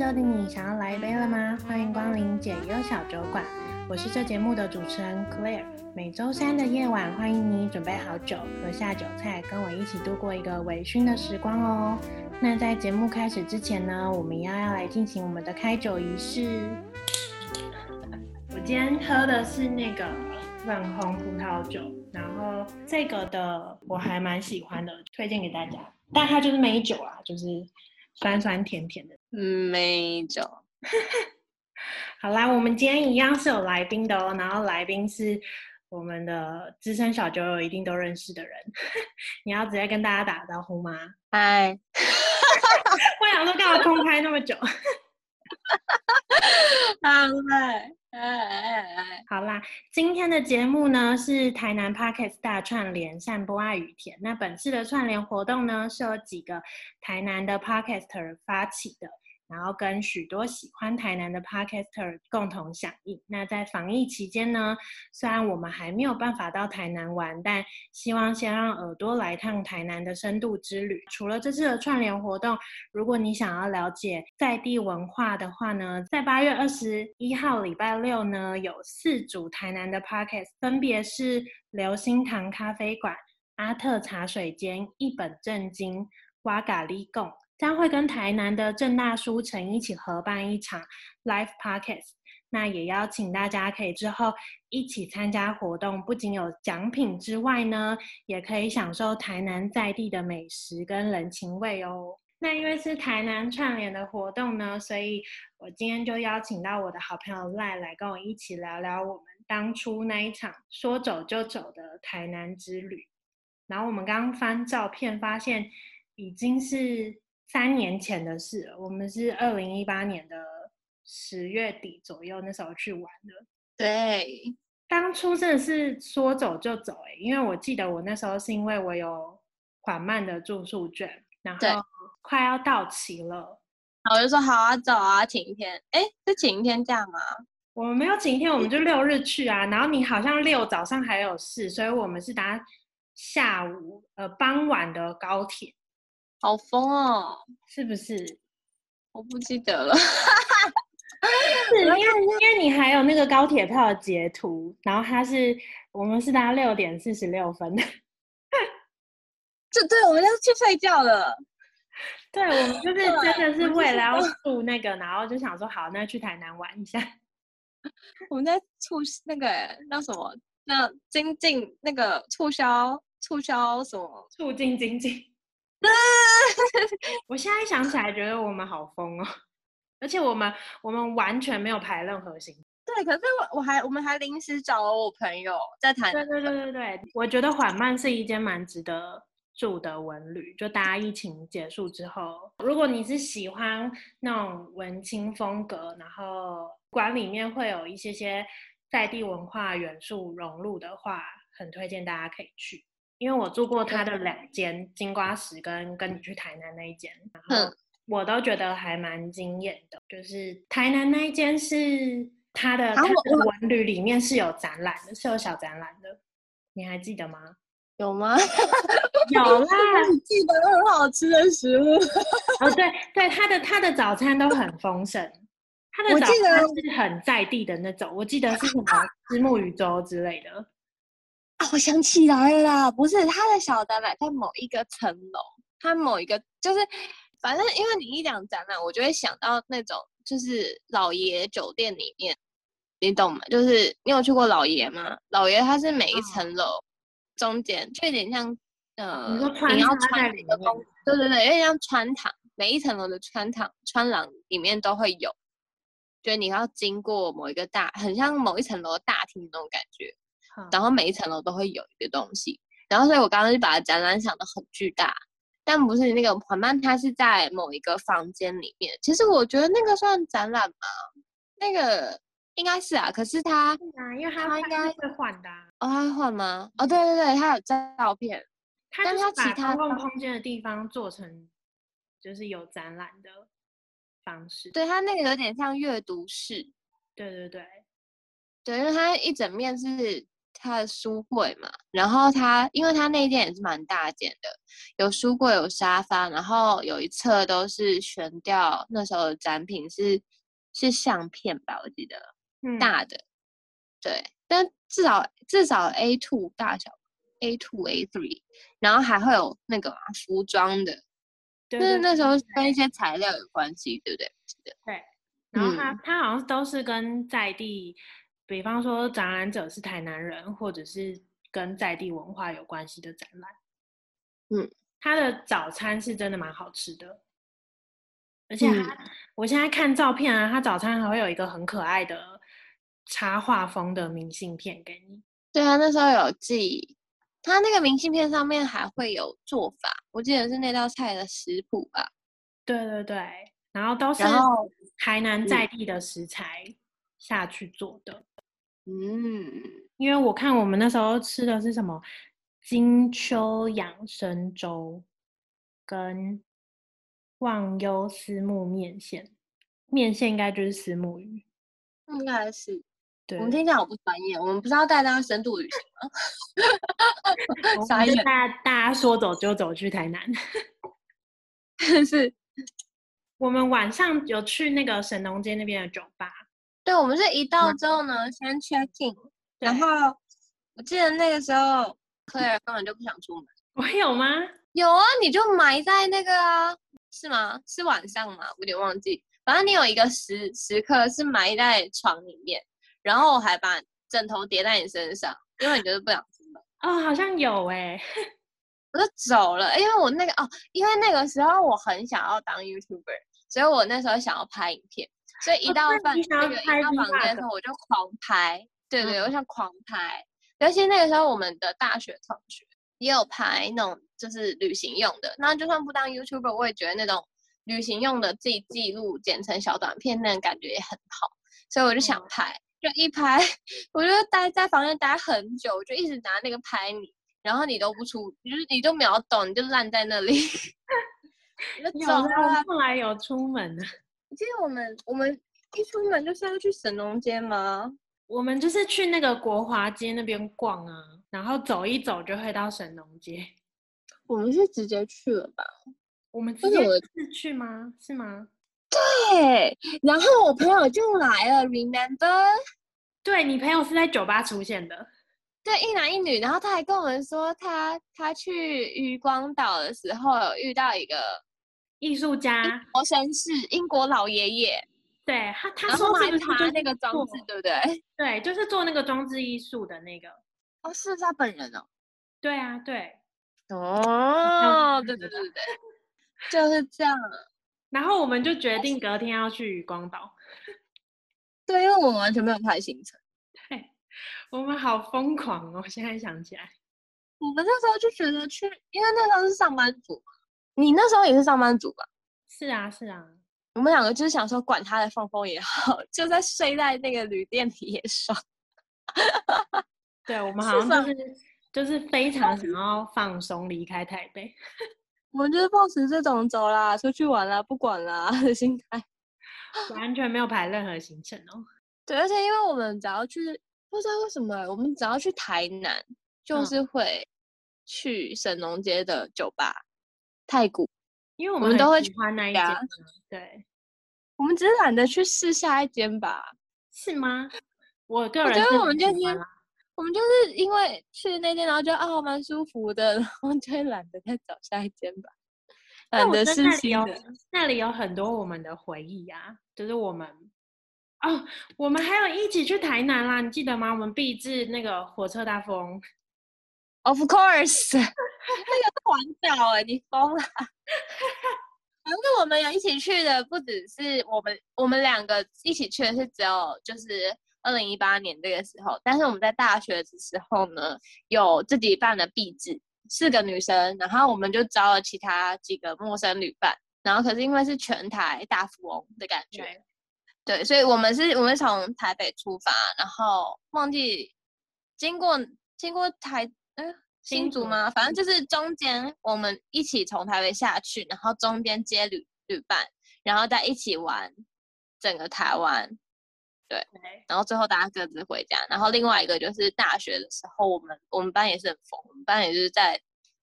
周的你想要来一杯了吗？欢迎光临解忧小酒馆，我是这节目的主持人 Claire。每周三的夜晚，欢迎你准备好酒，和下酒菜，跟我一起度过一个微醺的时光哦。那在节目开始之前呢，我们要要来进行我们的开酒仪式。我今天喝的是那个粉红葡萄酒，然后这个的我还蛮喜欢的，推荐给大家。但它就是美酒啦，就是酸酸甜甜的。嗯，美酒。好啦，我们今天一样是有来宾的哦，然后来宾是我们的资深小酒友，一定都认识的人。你要直接跟大家打招呼吗？嗨。我想说，干嘛公开那么久？好嘞，哎哎哎，好啦，今天的节目呢是台南 Parkes 大串联散播爱与田。那本次的串联活动呢是有几个台南的 Podcaster 发起的。然后跟许多喜欢台南的 Podcaster 共同响应。那在防疫期间呢，虽然我们还没有办法到台南玩，但希望先让耳朵来趟台南的深度之旅。除了这次的串联活动，如果你想要了解在地文化的话呢，在八月二十一号礼拜六呢，有四组台南的 Podcast，分别是流星堂咖啡馆、阿特茶水间、一本正经、哇嘎哩贡。将会跟台南的正大书城一起合办一场 Live Podcast，那也邀请大家可以之后一起参加活动，不仅有奖品之外呢，也可以享受台南在地的美食跟人情味哦。那因为是台南串联的活动呢，所以我今天就邀请到我的好朋友赖来跟我一起聊聊我们当初那一场说走就走的台南之旅。然后我们刚刚翻照片发现，已经是。三年前的事了，我们是二零一八年的十月底左右，那时候去玩的。对，当初真的是说走就走哎、欸，因为我记得我那时候是因为我有缓慢的住宿券，然后快要到期了，然后我就说好啊，走啊，请一天。哎，是请一天假吗？我们没有请一天，我们就六日去啊。然后你好像六早上还有事，所以我们是搭下午呃傍晚的高铁。好疯哦，是不是？我不记得了。是，因为因为你还有那个高铁票的截图，然后它是我们是搭六点四十六分的。就对，我们要去睡觉了。对，我们就 是真的是为了要住那个，然后就想说好，那去台南玩一下。我们在促那个那什么，那经济那个促销促销什么，促进经济。我现在想起来，觉得我们好疯哦，而且我们我们完全没有排任何行程。对，可是我我还我们还临时找了我朋友在谈。对对对对对，我觉得缓慢是一间蛮值得住的文旅。就大家疫情结束之后，如果你是喜欢那种文青风格，然后馆里面会有一些些在地文化元素融入的话，很推荐大家可以去。因为我住过他的两间金瓜石跟跟你去台南那一间，然后我都觉得还蛮惊艳的。就是台南那一间是他的他的文旅里面是有展览的，是有小展览的，你还记得吗？有吗？有啦，你记得很好吃的食物。哦，对对，他的他的早餐都很丰盛，他的早餐是很在地的那种，我记得是什么 虱目鱼粥之类的。啊，我想起来了啦，不是他的小展览在某一个层楼，他某一个就是，反正因为你一讲展览，我就会想到那种就是老爷酒店里面，你懂吗？就是你有去过老爷吗？老爷他是每一层楼中间、哦、就有点像呃，你，你要穿那个宫，对对对，有点像穿堂，每一层楼的穿堂穿廊里面都会有，就你要经过某一个大，很像某一层楼大厅那种感觉。然后每一层楼都会有一个东西，然后所以我刚刚就把展览想的很巨大，但不是那个缓慢，它是在某一个房间里面。其实我觉得那个算展览吗？那个应该是啊，可是它，啊，因为它应该会换的。哦，它会换吗？哦，对对对，它有照片，但它其他公共空间的地方做成就是有展览的方式。对，它那个有点像阅读室。对对对，对，因为它一整面是。他的书柜嘛，然后他因为他那间也是蛮大间的，有书柜有沙发，然后有一侧都是悬吊，那时候的展品是是相片吧，我记得，嗯、大的，对，但至少至少 A two 大小，A two A three，然后还会有那个服装的，就是那时候跟一些材料有关系，对不对？对，然后他、嗯、他好像都是跟在地。比方说，展览者是台南人，或者是跟在地文化有关系的展览。嗯，他的早餐是真的蛮好吃的，而且他、嗯、我现在看照片啊，他早餐还会有一个很可爱的插画风的明信片给你。对啊，那时候有寄，他那个明信片上面还会有做法，我记得是那道菜的食谱吧。对对对，然后都是台南在地的食材下去做的。嗯，因为我看我们那时候吃的是什么金秋养生粥，跟忘忧思慕面线，面线应该就是思慕鱼，应该是。对，我们听起来好不专业，我们不是要带大家深度旅行吗？傻眼，大家大家说走就走去台南，是。我们晚上有去那个神农街那边的酒吧。对，我们是一到之后呢，嗯、先 check in，然后我记得那个时候，Claire 根本就不想出门。我有吗？有啊，你就埋在那个啊，是吗？是晚上吗？我有点忘记。反正你有一个时时刻是埋在床里面，然后我还把枕头叠在你身上，因为你就是不想出门。哦，好像有哎、欸，我就走了，因为我那个哦，因为那个时候我很想要当 YouTuber，所以我那时候想要拍影片。所以一到饭、哦、那个一到房间的时候，我就狂拍，对对，我想狂拍。尤其那个时候，我们的大学同学也有拍那种就是旅行用的。那就算不当 YouTuber，我也觉得那种旅行用的自己记录剪成小短片，那种感觉也很好。所以我就想拍，就一拍，我就待在房间待很久，我就一直拿那个拍你，然后你都不出，就是你都没有动，你就烂在那里。有啊，后来有出门的。你记得我们我们一出门就是要去神农街吗？我们就是去那个国华街那边逛啊，然后走一走就会到神农街。我们是直接去了吧？我们直接是去吗？是吗？对。然后我朋友就来了，Remember？对，你朋友是在酒吧出现的。对，一男一女。然后他还跟我们说他，他他去渔光岛的时候有遇到一个。艺术家，英国绅士，英国老爷爷，对他，他说是不是就那个装置，对不对？对，就是做那个装置艺术的那个。哦，是他本人哦。对啊，对。哦，对对对对，就是这样。然后我们就决定隔天要去渔光岛。对，因为我们完全没有排行程。对，我们好疯狂哦！现在想起来，我们那时候就觉得去，因为那时候是上班族。你那时候也是上班族吧？是啊，是啊。我们两个就是想说，管他的放风也好，就在睡在那个旅店里也爽。对，我 们好像就是就是非常想要放松，离开台北。我们就是抱持这种走啦，出去玩啦，不管啦的心态，完全没有排任何行程哦。对，而且因为我们只要去，不知道为什么，我们只要去台南，就是会去神农街的酒吧。太古，因为我们都会喜欢那一间。对，我们只是懒得去试下一间吧？是吗？我个人觉得我们就是，我们就是因为去那间，然后觉得啊蛮舒服的，然后就会懒得再找下一间吧。懒得试新的。那里有很多我们的回忆啊，就是我们哦，我们还有一起去台南啦，你记得吗？我们毕制那个火车大富翁。Of course，那个是环岛哎，你疯了！反正我们有一起去的，不只是我们，我们两个一起去的是只有就是二零一八年这个时候，但是我们在大学的时候呢，有自己办了壁纸，四个女生，然后我们就招了其他几个陌生旅伴，然后可是因为是全台大富翁的感觉，对，对，所以我们是我们从台北出发，然后忘记经过经过台。新竹吗？反正就是中间我们一起从台北下去，然后中间接旅旅伴，然后再一起玩整个台湾，对，然后最后大家各自回家。然后另外一个就是大学的时候，我们我们班也是很疯，我们班也就是在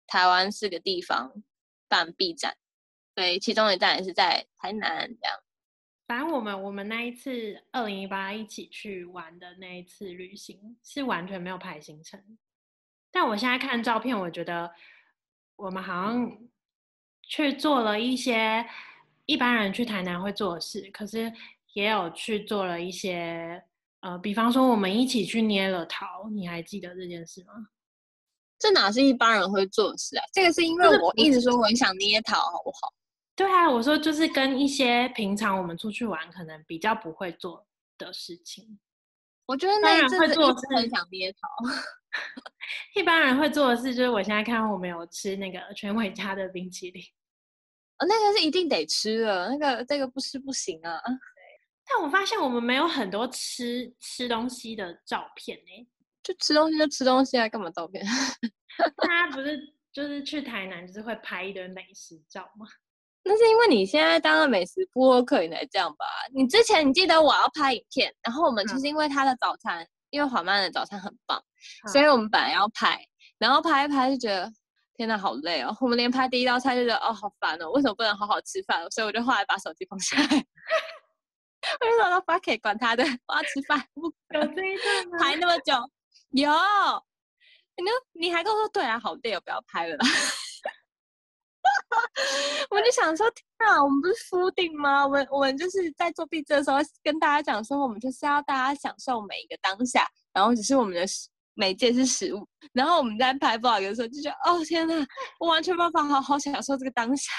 台湾四个地方办 B 站，对，其中一站也是在台南这样。反正我们我们那一次二零一八一起去玩的那一次旅行是完全没有排行程，但我现在看照片，我觉得我们好像去做了一些一般人去台南会做的事，可是也有去做了一些呃，比方说我们一起去捏了桃，你还记得这件事吗？这哪是一般人会做的事啊？这个是因为我一直说我很想捏桃，好不好？对啊，我说就是跟一些平常我们出去玩可能比较不会做的事情。我觉得那一阵会做是很想捏陶。一般人会做的事就是我现在看我们有吃那个全伟家的冰淇淋，哦，那个是一定得吃的，那个这个不吃不行啊。但我发现我们没有很多吃吃东西的照片呢，就吃东西就吃东西啊，干嘛照片？大家不是就是去台南就是会拍一堆美食照吗？那是因为你现在当了美食部落客，你才这样吧？你之前你记得我要拍影片，然后我们就是因为他的早餐，嗯、因为缓慢的早餐很棒，嗯、所以我们本来要拍，然后拍一拍就觉得天哪，好累哦！我们连拍第一道菜就觉得哦，好烦哦，为什么不能好好吃饭？所以我就后来把手机放下来，我就说发给管他的，我要吃饭。有这一段吗？拍那么久，有，你你还跟我说对啊，好累哦，不要拍了啦。我就想说，天啊，我们不是夫定吗？我们我们就是在做毕制的时候跟大家讲说，我们就是要大家享受每一个当下，然后只是我们的媒介是食物，然后我们在拍 vlog 的时候就觉得，哦天哪，我完全没办法好好享受这个当下，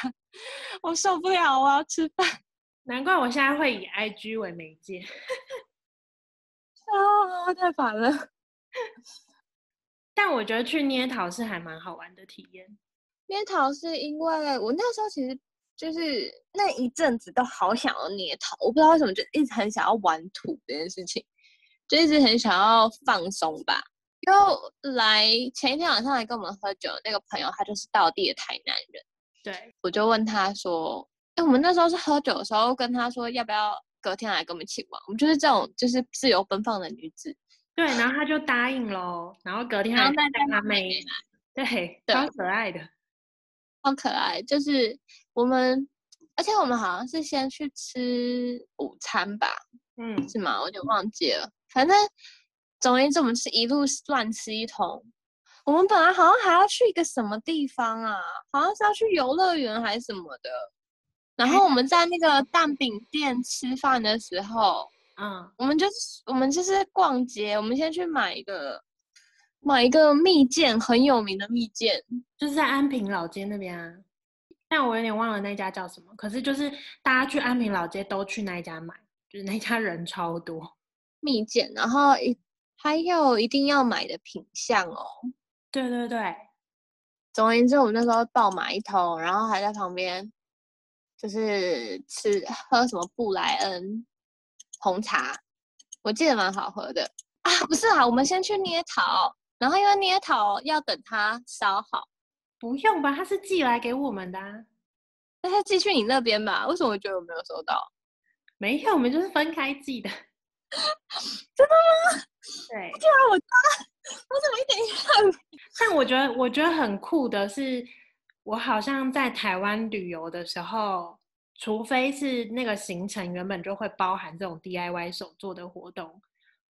我受不了，我要吃饭。难怪我现在会以 IG 为媒介，啊，太烦了。但我觉得去捏陶是还蛮好玩的体验。捏陶是因为我那时候其实就是那一阵子都好想要捏陶，我不知道为什么就一直很想要玩土这件事情，就一直很想要放松吧。就来前一天晚上来跟我们喝酒的那个朋友，他就是道地的台南人。对，我就问他说：“哎，我们那时候是喝酒的时候，跟他说要不要隔天来跟我们一起玩？我们就是这种就是自由奔放的女子。”对，然后他就答应喽，然后隔天还带他妹，对，超可爱的。好可爱，就是我们，而且我们好像是先去吃午餐吧，嗯，是吗？我有点忘记了。反正总而言之，我们是一路乱吃一通。我们本来好像还要去一个什么地方啊，好像是要去游乐园还是什么的。然后我们在那个蛋饼店吃饭的时候，嗯，我们就是我们就是逛街，我们先去买一个。买一个蜜饯，很有名的蜜饯，就是在安平老街那边啊。但我有点忘了那家叫什么。可是就是大家去安平老街都去那一家买，就是那家人超多。蜜饯，然后一还有一定要买的品相哦。对对对。总而言之，我们那时候爆买一桶，然后还在旁边就是吃喝什么布莱恩红茶，我记得蛮好喝的啊。不是啊，我们先去捏陶。然后因为捏陶要等它烧好，不用吧？它是寄来给我们的，啊，那他寄去你那边吧？为什么我觉得我没有收到？没有，我们就是分开寄的。真的吗？对。竟然我家，我怎么一点印象？但我觉得我觉得很酷的是，我好像在台湾旅游的时候，除非是那个行程原本就会包含这种 DIY 手做的活动，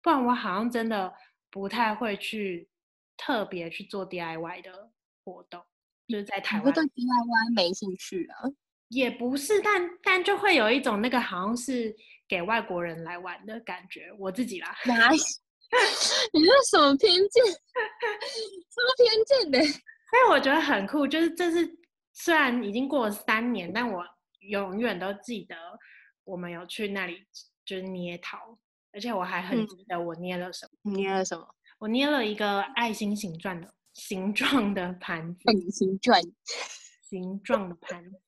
不然我好像真的不太会去。特别去做 DIY 的活动，就是在台湾。我对 DIY 没兴趣啊。也不是，但但就会有一种那个好像是给外国人来玩的感觉。我自己啦，哪？你是什么偏见？什么偏见呢？所以我觉得很酷，就是这是虽然已经过了三年，但我永远都记得我们有去那里就是捏陶，而且我还很记得我捏了什么。嗯、捏了什么？我捏了一个爱心形状的形状的盘子，爱心形状形状的盘子。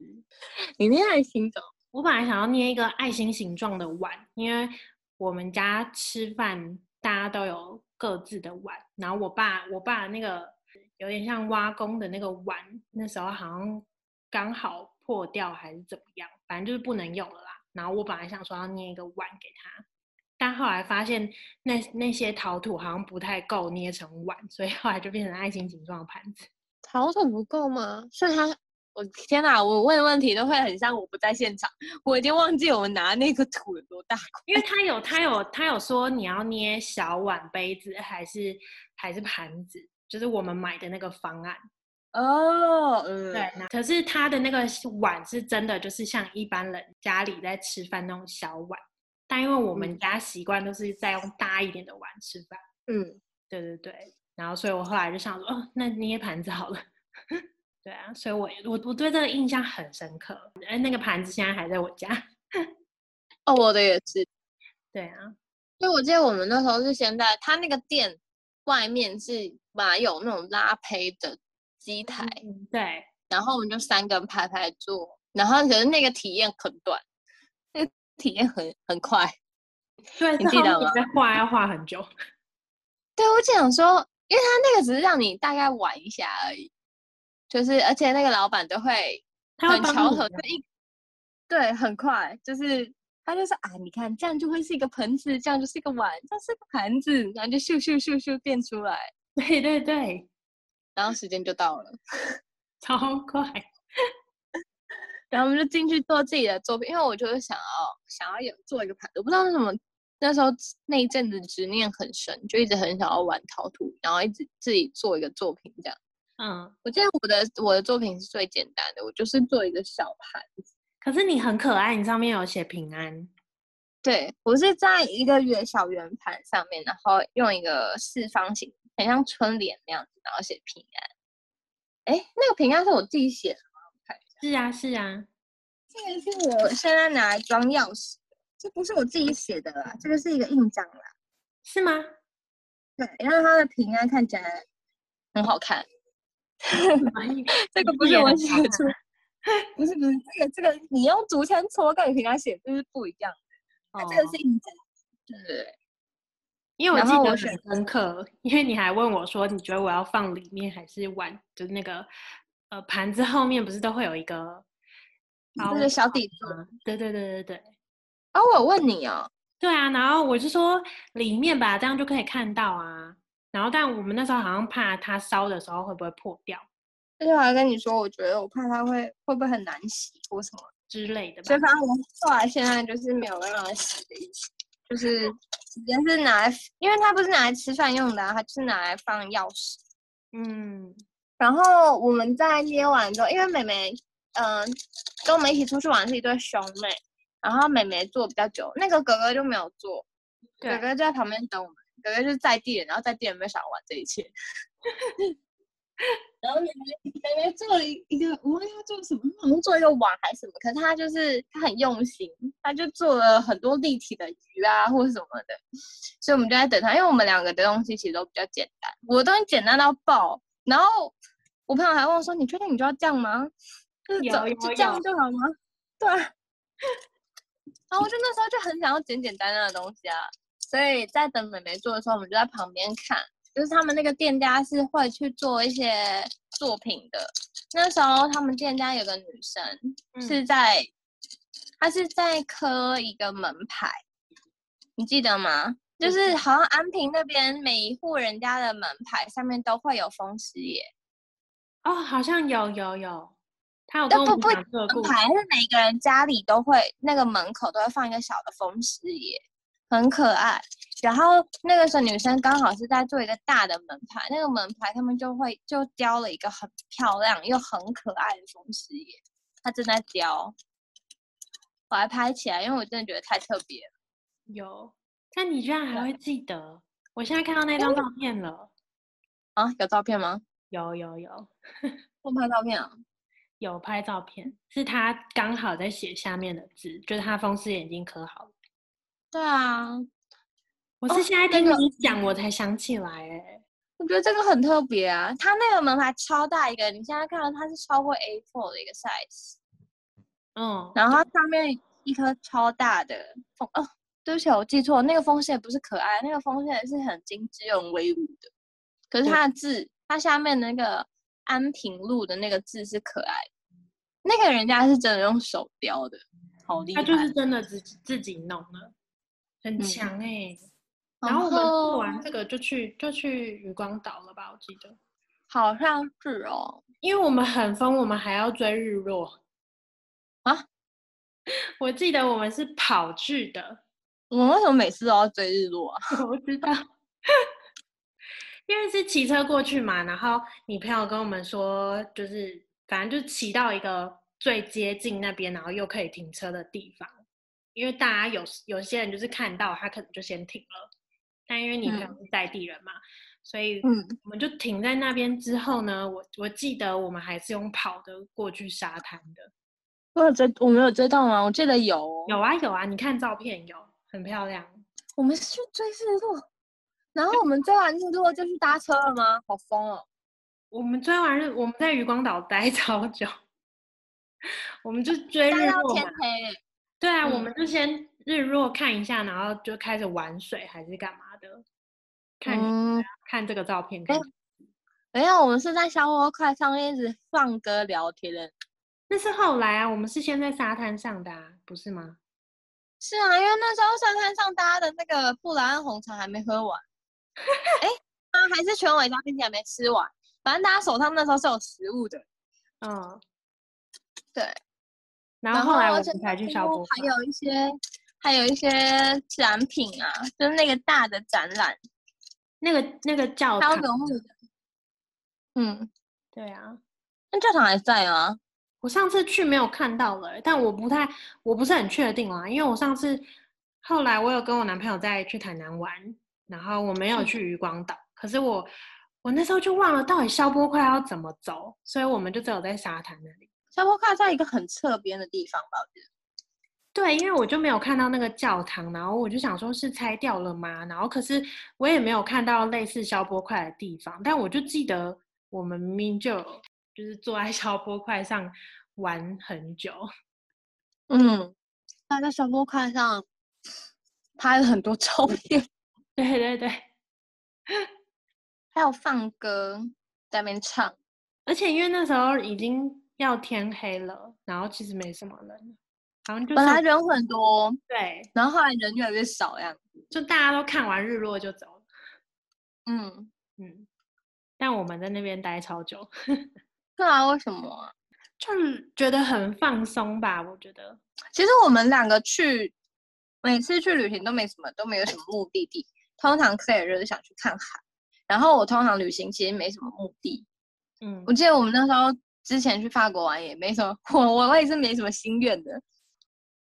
你捏爱心的？我本来想要捏一个爱心形状的碗，因为我们家吃饭大家都有各自的碗，然后我爸我爸那个有点像挖工的那个碗，那时候好像刚好破掉还是怎么样，反正就是不能用了啦。然后我本来想说要捏一个碗给他。但后来发现那那些陶土好像不太够捏成碗，所以后来就变成爱心形状的盘子。陶土不够吗？所以它，我天哪！我问问题都会很像我不在现场，我已经忘记我们拿那个土有多大。因为他有他有他有说你要捏小碗杯子还是还是盘子，就是我们买的那个方案。哦，嗯，对。可是他的那个碗是真的，就是像一般人家里在吃饭那种小碗，但因为我们家习惯都是在用大一点的碗吃饭。嗯，对对对。然后，所以我后来就想说，哦，那捏盘子好了。对啊，所以我我我对这个印象很深刻。哎，那个盘子现在还在我家。哦，我的也是。对啊，所以我记得我们那时候是先在他那个店外面是买有那种拉胚的机台，嗯，对。然后我们就三个人排排坐，然后可是那个体验很短，那个体验很很快。对，你记得吗？在画要画很久。对，我就想说。因为他那个只是让你大概玩一下而已，就是而且那个老板都会很巧合，就一对很快，就是他就说啊，你看这样就会是一个盆子，这样就是一个碗，这是个盘子，然后就咻咻咻咻变出来，对对对，然后时间就到了，超快，然后我们就进去做自己的作品，因为我就是想要想要有做一个盘子，我不知道为什么。那时候那一阵子执念很深，就一直很想要玩陶土，然后一直自己做一个作品这样。嗯，我记得我的我的作品是最简单的，我就是做一个小盘子。可是你很可爱，你上面有写平安。对，我是在一个圆小圆盘上面，然后用一个四方形，很像春联那样子，然后写平安。哎，那个平安是我自己写的。是啊，是啊。这个是我现在拿来装钥匙。这不是我自己写的啦，这个是一个印章啦，是吗？对，然后它的平安看起来很好看。这个不是我写出，不是不是，这个这个你用竹签戳跟你平常写就是不一样的。哦，这个是印章，对。因为我记得很深刻，因为你还问我说，你觉得我要放里面还是碗？就是那个呃盘子后面不是都会有一个，就是小底座。对对对对对。哦，我有问你哦。对啊，然后我就说里面吧，这样就可以看到啊。然后，但我们那时候好像怕它烧的时候会不会破掉。而且我还跟你说，我觉得我怕它会会不会很难洗或什么之类的吧。所以反正我后来现在就是没有让它洗的意思，就是直接是拿来，因为它不是拿来吃饭用的啊，它是拿来放钥匙。嗯。然后我们在捏完之后，因为妹妹嗯、呃、跟我们一起出去玩是一对兄妹。然后妹妹坐比较久，那个哥哥就没有坐，哥哥就在旁边等我们。哥哥就是在地人，然后在地人没有想玩这一切。然后妹妹妹妹做了一一个，我忘记做什么，好像做一个碗还是什么。可是他就是他很用心，他就做了很多立体的鱼啊或者什么的。所以我们就在等他，因为我们两个的东西其实都比较简单，我的东西简单到爆。然后我朋友还问我说：“你确定你就要这样吗？就是走就这样就好吗？”对。然后我就那时候就很想要简简单单的东西啊，所以在等妹妹做的时候，我们就在旁边看。就是他们那个店家是会去做一些作品的。那时候他们店家有个女生是在，嗯、她是在刻一个门牌，你记得吗？就是好像安平那边每一户人家的门牌上面都会有风师爷。哦，好像有有有。他有都不不门牌，是每个人家里都会那个门口都会放一个小的风狮爷，很可爱。然后那个时候女生刚好是在做一个大的门牌，那个门牌他们就会就雕了一个很漂亮又很可爱的风狮爷，他正在雕，我还拍起来，因为我真的觉得太特别了。有，但你居然还会记得？我现在看到那张照片了。啊，有照片吗？有有有，我拍 照片啊。有拍照片，是他刚好在写下面的字，就是他风湿眼睛可好了。对啊，我是现在听你讲，我才想起来，哎，我觉得这个很特别啊。他那个门牌超大一个，你现在看到它是超过 A4 的一个 size。嗯，然后它上面一颗超大的风，哦，对不起，我记错，那个风狮也不是可爱，那个风狮也是很精致又很威武的。可是它的字，它下面那个。安平路的那个字是可爱，那个人家是真的用手雕的，好厉害。他就是真的自己自己弄的。很强哎、欸。嗯、然后我们做完这个就去就去渔光岛了吧？我记得好像是哦，因为我们很疯，我们还要追日落啊！我记得我们是跑去的。我们为什么每次都要追日落啊？我不知道，因为是骑车过去嘛。然后你朋友跟我们说，就是反正就骑到一个最接近那边，然后又可以停车的地方。因为大家有有些人就是看到他可能就先停了，但因为你朋友是在地人嘛，嗯、所以我们就停在那边之后呢，我我记得我们还是用跑的过去沙滩的。我有追，我没有追到吗？我记得有，有啊有啊，你看照片有。很漂亮，我们是去追日落，然后我们追完日落就去搭车了吗？好疯哦！我们追完日，我们在渔光岛待超久，我们就追日落嘛。对啊，嗯、我们就先日落看一下，然后就开始玩水还是干嘛的？看、嗯、看这个照片。看等一下，我们是在小火块上面一直放歌聊天的。那是后来啊，我们是先在沙滩上的、啊，不是吗？是啊，因为那时候沙滩上搭的那个布莱恩红茶还没喝完，哎、欸，啊，还是全伟嘉冰淇淋还没吃完，反正大家手上那时候是有食物的，嗯，对，然后后来我们才去烧锅，还有一些还有一些展品啊，就是那个大的展览，那个那个教堂，嗯，对啊，那教堂还在吗？我上次去没有看到了，但我不太，我不是很确定啦，因为我上次后来我有跟我男朋友再去台南玩，然后我没有去渔光岛，可是我我那时候就忘了到底消波块要怎么走，所以我们就只有在沙滩那里。消波块在一个很侧边的地方吧？我觉得。对，因为我就没有看到那个教堂，然后我就想说是拆掉了吗？然后可是我也没有看到类似消波块的地方，但我就记得我们明明就。就是坐在消波块上玩很久，嗯，他在消波块上拍了很多照片，对对对，还有放歌在那边唱，而且因为那时候已经要天黑了，然后其实没什么人，好像就本来人很多，对，然后后来人越来越少样子，就大家都看完日落就走了，嗯嗯，但我们在那边待超久。对啊，为什么啊？就是觉得很放松吧。我觉得，其实我们两个去，每次去旅行都没什么，都没有什么目的地。通常 Claire 就是想去看海，然后我通常旅行其实没什么目的。嗯，我记得我们那时候之前去法国玩也没什么，我我也是没什么心愿的。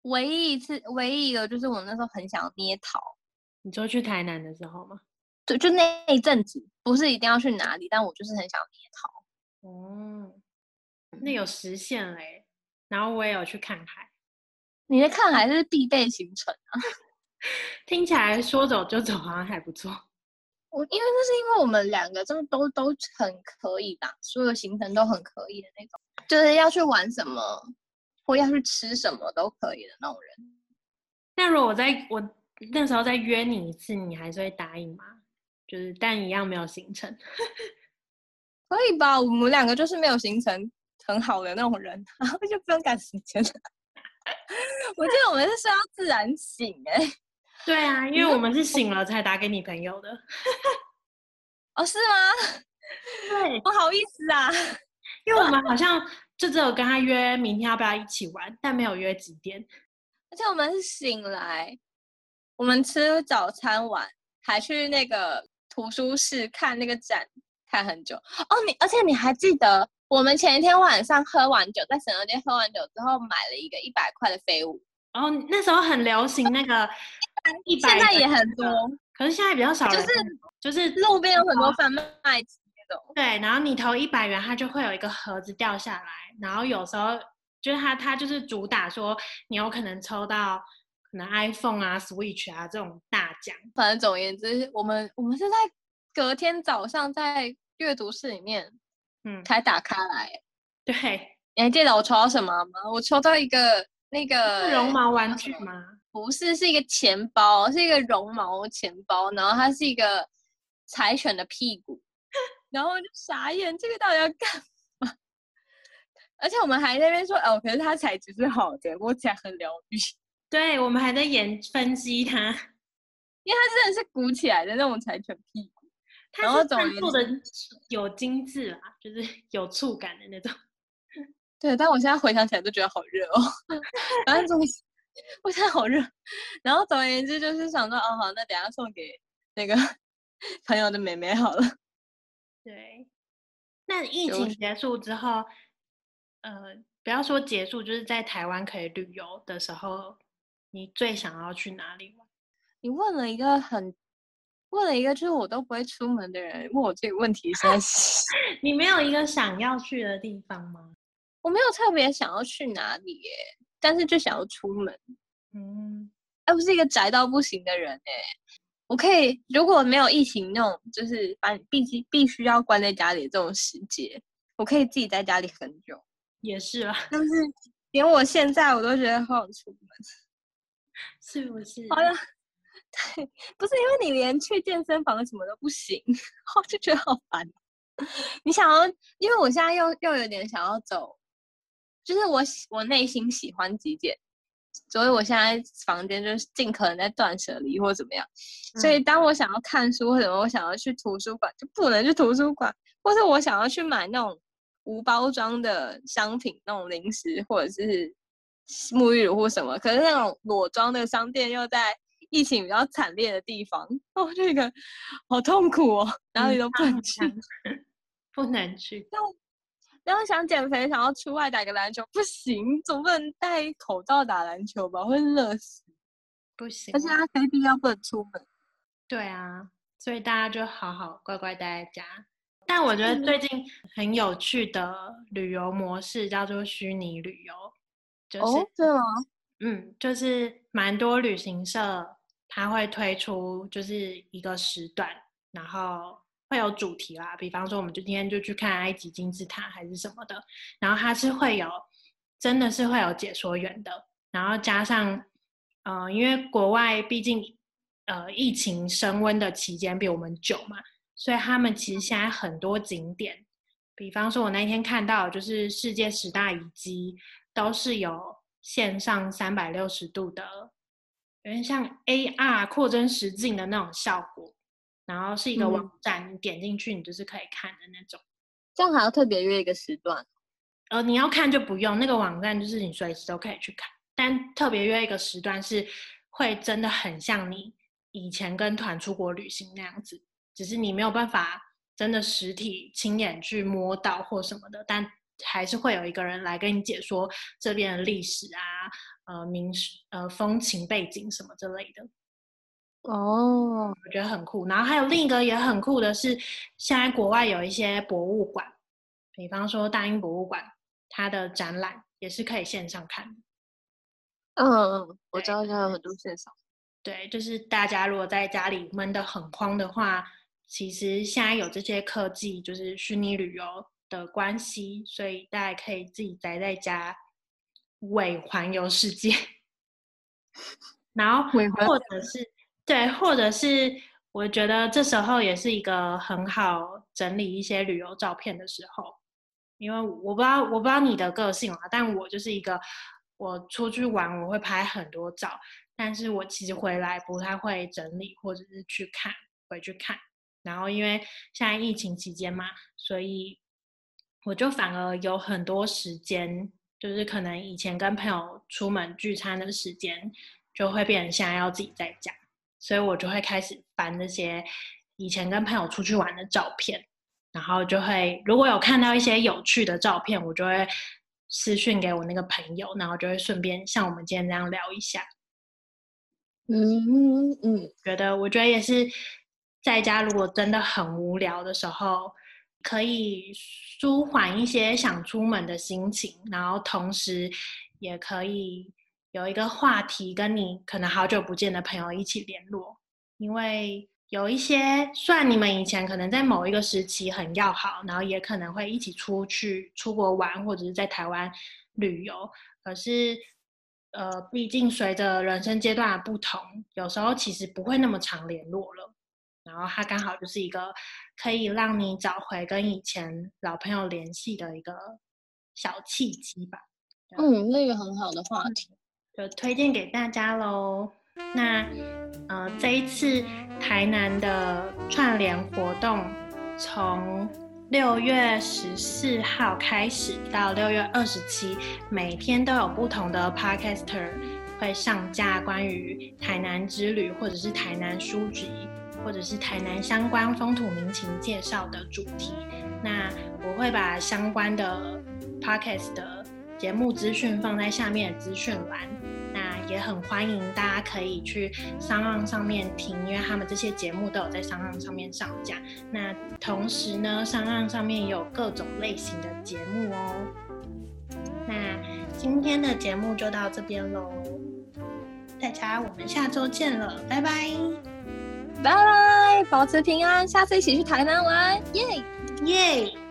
唯一一次，唯一一个就是我那时候很想捏桃。你说去台南的时候吗？对，就那一阵子，不是一定要去哪里，但我就是很想捏桃。哦，那有实现嘞，然后我也有去看海。你的看海是必备行程啊？听起来说走就走，好像还不错。我因为那是因为我们两个真的都都很可以吧，所有行程都很可以的那种，就是要去玩什么或要去吃什么都可以的那种人。那如果我在我那时候再约你一次，你还是会答应吗？就是但一样没有行程。可以吧？我们两个就是没有行程很好的那种人，然 后就不用赶时间。我记得我们是睡到自然醒哎、欸。对啊，因为我们是醒了才打给你朋友的。哦，是吗？对，不好意思啊，因为我们好像就只有跟他约明天要不要一起玩，但没有约几点。而且我们是醒来，我们吃早餐完，还去那个图书室看那个展。看很久哦，你而且你还记得我们前一天晚上喝完酒，在神乐街喝完酒之后买了一个一百块的飞舞，然后那时候很流行那个一百，现在也很多，可是现在比较少了，就是就是路边有很多贩卖机那种。对，然后你投一百元，它就会有一个盒子掉下来，然后有时候就是它它就是主打说你有可能抽到可能 iPhone 啊、Switch 啊这种大奖。反正总而言之，我们我们是在。隔天早上在阅读室里面，嗯，才打开来。对，你还记得我抽到什么吗？我抽到一个那个绒毛玩具吗？不是，是一个钱包，是一个绒毛钱包，然后它是一个柴犬的屁股，然后就傻眼，这个到底要干嘛？而且我们还在那边说，哦，可是它材质是好的，摸起来很疗愈。对，我们还在研分析它。因为它真的是鼓起来的那种柴犬屁股，然后总做的有精致啦，就是有触感的那种。对，但我现在回想起来都觉得好热哦。反正总，我现在好热。然后总而言之，就是想说，哦好，那等下送给那个 朋友的妹妹好了。对。那疫情结束之后，呃，不要说结束，就是在台湾可以旅游的时候，你最想要去哪里玩？你问了一个很，问了一个就是我都不会出门的人问我这个问题，真是。你没有一个想要去的地方吗？我没有特别想要去哪里耶，但是就想要出门。嗯，哎，不是一个宅到不行的人哎。我可以，如果没有疫情那种，就是把你必须必须要关在家里这种时节，我可以自己在家里很久。也是啊，但是连我现在我都觉得好想出门，是不是？好像，对，不是因为你连去健身房什么都不行，我就觉得好烦。你想要，因为我现在又又有点想要走，就是我我内心喜欢极简。所以我现在房间就是尽可能在断舍离或怎么样，嗯、所以当我想要看书或者我想要去图书馆，就不能去图书馆，或是我想要去买那种无包装的商品，那种零食或者是沐浴乳或什么，可是那种裸装的商店又在疫情比较惨烈的地方，哦，这个好痛苦哦，哪里都不能去，嗯、不能去。然后想减肥，想要出外打个篮球，不行，总不能戴口罩打篮球吧？会热死，不行。而且他非必要不能出门。对啊，所以大家就好好乖乖待在家。但我觉得最近很有趣的旅游模式叫做虚拟旅游，就是、哦、对吗？嗯，就是蛮多旅行社他会推出就是一个时段，然后。会有主题啦，比方说，我们就今天就去看埃及金字塔还是什么的，然后它是会有，真的是会有解说员的，然后加上，呃，因为国外毕竟，呃，疫情升温的期间比我们久嘛，所以他们其实现在很多景点，比方说，我那天看到就是世界十大遗迹，都是有线上三百六十度的，有点像 AR 扩增实境的那种效果。然后是一个网站，嗯、你点进去，你就是可以看的那种。这样还要特别约一个时段？呃，你要看就不用，那个网站就是你随时都可以去看。但特别约一个时段是会真的很像你以前跟团出国旅行那样子，只是你没有办法真的实体亲眼去摸到或什么的，但还是会有一个人来跟你解说这边的历史啊、呃民史、呃风情背景什么之类的。哦，我觉得很酷。然后还有另一个也很酷的是，现在国外有一些博物馆，比方说大英博物馆，它的展览也是可以线上看。嗯嗯，我知道现在有很多线上。对，就是大家如果在家里闷得很慌的话，其实现在有这些科技，就是虚拟旅游的关系，所以大家可以自己宅在家，伪环游世界。然后或者是。对，或者是我觉得这时候也是一个很好整理一些旅游照片的时候，因为我不知道我不知道你的个性啊，但我就是一个我出去玩我会拍很多照，但是我其实回来不太会整理或者是去看回去看，然后因为现在疫情期间嘛，所以我就反而有很多时间，就是可能以前跟朋友出门聚餐的时间，就会变成现在要自己在家。所以我就会开始翻那些以前跟朋友出去玩的照片，然后就会如果有看到一些有趣的照片，我就会私讯给我那个朋友，然后就会顺便像我们今天这样聊一下。嗯嗯，觉得我觉得也是在家如果真的很无聊的时候，可以舒缓一些想出门的心情，然后同时也可以。有一个话题跟你可能好久不见的朋友一起联络，因为有一些算你们以前可能在某一个时期很要好，然后也可能会一起出去出国玩或者是在台湾旅游，可是呃，毕竟随着人生阶段的不同，有时候其实不会那么常联络了。然后它刚好就是一个可以让你找回跟以前老朋友联系的一个小契机吧。嗯，那个很好的话题。就推荐给大家喽。那呃，这一次台南的串联活动，从六月十四号开始到六月二十七，每天都有不同的 Podcaster 会上架关于台南之旅，或者是台南书籍，或者是台南相关风土民情介绍的主题。那我会把相关的 Podcast 的节目资讯放在下面的资讯栏。那也很欢迎大家可以去 SoundOn 上面听，因为他们这些节目都有在 SoundOn 上面上架。那同时呢，SoundOn 上面也有各种类型的节目哦。那今天的节目就到这边喽。大家，我们下周见了，拜拜，拜拜，保持平安，下次一起去台南玩，耶耶。